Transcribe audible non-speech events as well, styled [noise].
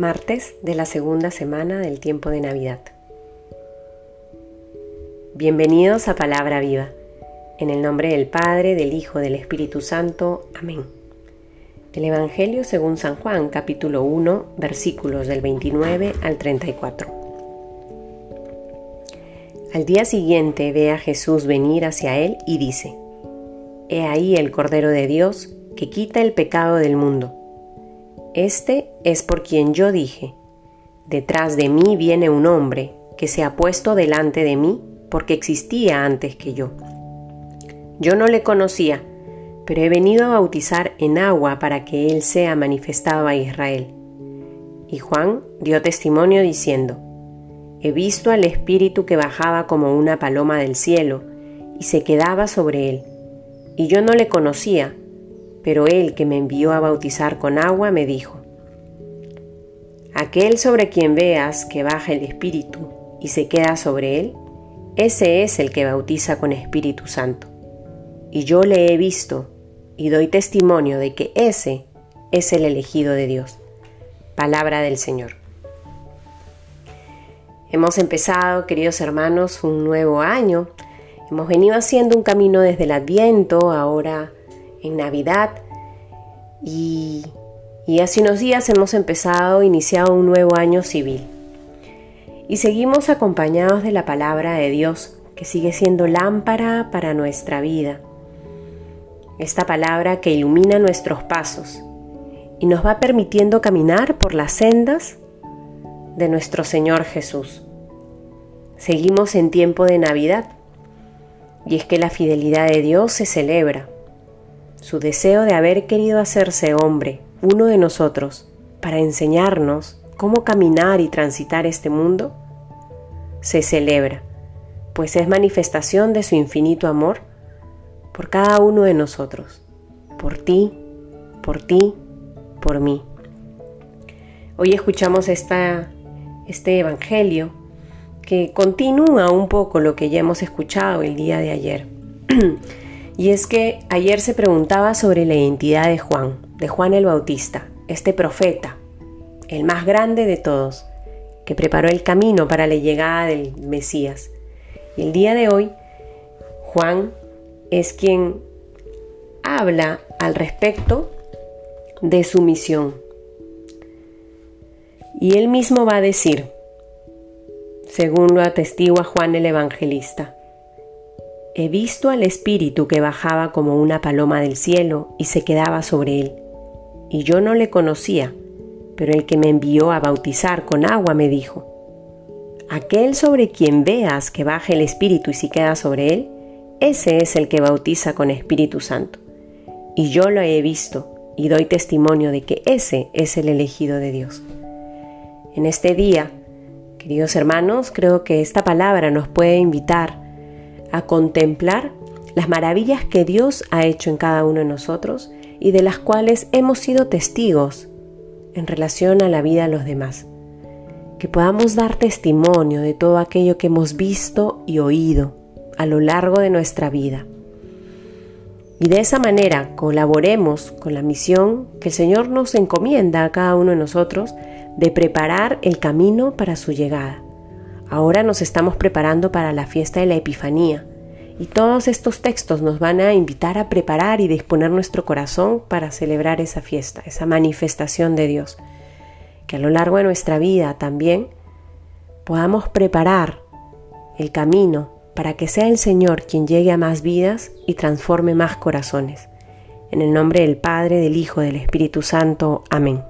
martes de la segunda semana del tiempo de Navidad. Bienvenidos a Palabra Viva, en el nombre del Padre, del Hijo, del Espíritu Santo. Amén. El Evangelio según San Juan, capítulo 1, versículos del 29 al 34. Al día siguiente ve a Jesús venir hacia él y dice, He ahí el Cordero de Dios que quita el pecado del mundo. Este es por quien yo dije, detrás de mí viene un hombre que se ha puesto delante de mí porque existía antes que yo. Yo no le conocía, pero he venido a bautizar en agua para que él sea manifestado a Israel. Y Juan dio testimonio diciendo, He visto al Espíritu que bajaba como una paloma del cielo y se quedaba sobre él. Y yo no le conocía, pero él que me envió a bautizar con agua me dijo, Aquel sobre quien veas que baja el Espíritu y se queda sobre él, ese es el que bautiza con Espíritu Santo. Y yo le he visto y doy testimonio de que ese es el elegido de Dios. Palabra del Señor. Hemos empezado, queridos hermanos, un nuevo año. Hemos venido haciendo un camino desde el Adviento, ahora en Navidad y, hace unos días hemos empezado, iniciado un nuevo año civil. Y seguimos acompañados de la palabra de Dios, que sigue siendo lámpara para nuestra vida. Esta palabra que ilumina nuestros pasos y nos va permitiendo caminar por las sendas de nuestro Señor Jesús. Seguimos en tiempo de Navidad y es que la fidelidad de Dios se celebra su deseo de haber querido hacerse hombre, uno de nosotros, para enseñarnos cómo caminar y transitar este mundo, se celebra, pues es manifestación de su infinito amor por cada uno de nosotros, por ti, por ti, por mí. Hoy escuchamos este Evangelio que continúa un poco lo que ya hemos escuchado el día de ayer. [clears throat] Y es que ayer se preguntaba sobre la identidad de Juan, de Juan el Bautista, este profeta, el más grande de todos, que preparó el camino para la llegada del Mesías. Y el día de hoy, Juan es quien habla al respecto de su misión. Y él mismo va a decir, según lo atestigua Juan el Evangelista, He visto al Espíritu que bajaba como una paloma del cielo y se quedaba sobre él. Y yo no le conocía, pero el que me envió a bautizar con agua me dijo, Aquel sobre quien veas que baja el Espíritu y se queda sobre él, ese es el que bautiza con Espíritu Santo. Y yo lo he visto y doy testimonio de que ese es el elegido de Dios. En este día, queridos hermanos, creo que esta palabra nos puede invitar a contemplar las maravillas que Dios ha hecho en cada uno de nosotros y de las cuales hemos sido testigos en relación a la vida de los demás. Que podamos dar testimonio de todo aquello que hemos visto y oído a lo largo de nuestra vida. Y de esa manera colaboremos con la misión que el Señor nos encomienda a cada uno de nosotros de preparar el camino para su llegada. Ahora nos estamos preparando para la fiesta de la Epifanía y todos estos textos nos van a invitar a preparar y disponer nuestro corazón para celebrar esa fiesta, esa manifestación de Dios. Que a lo largo de nuestra vida también podamos preparar el camino para que sea el Señor quien llegue a más vidas y transforme más corazones. En el nombre del Padre, del Hijo, del Espíritu Santo. Amén.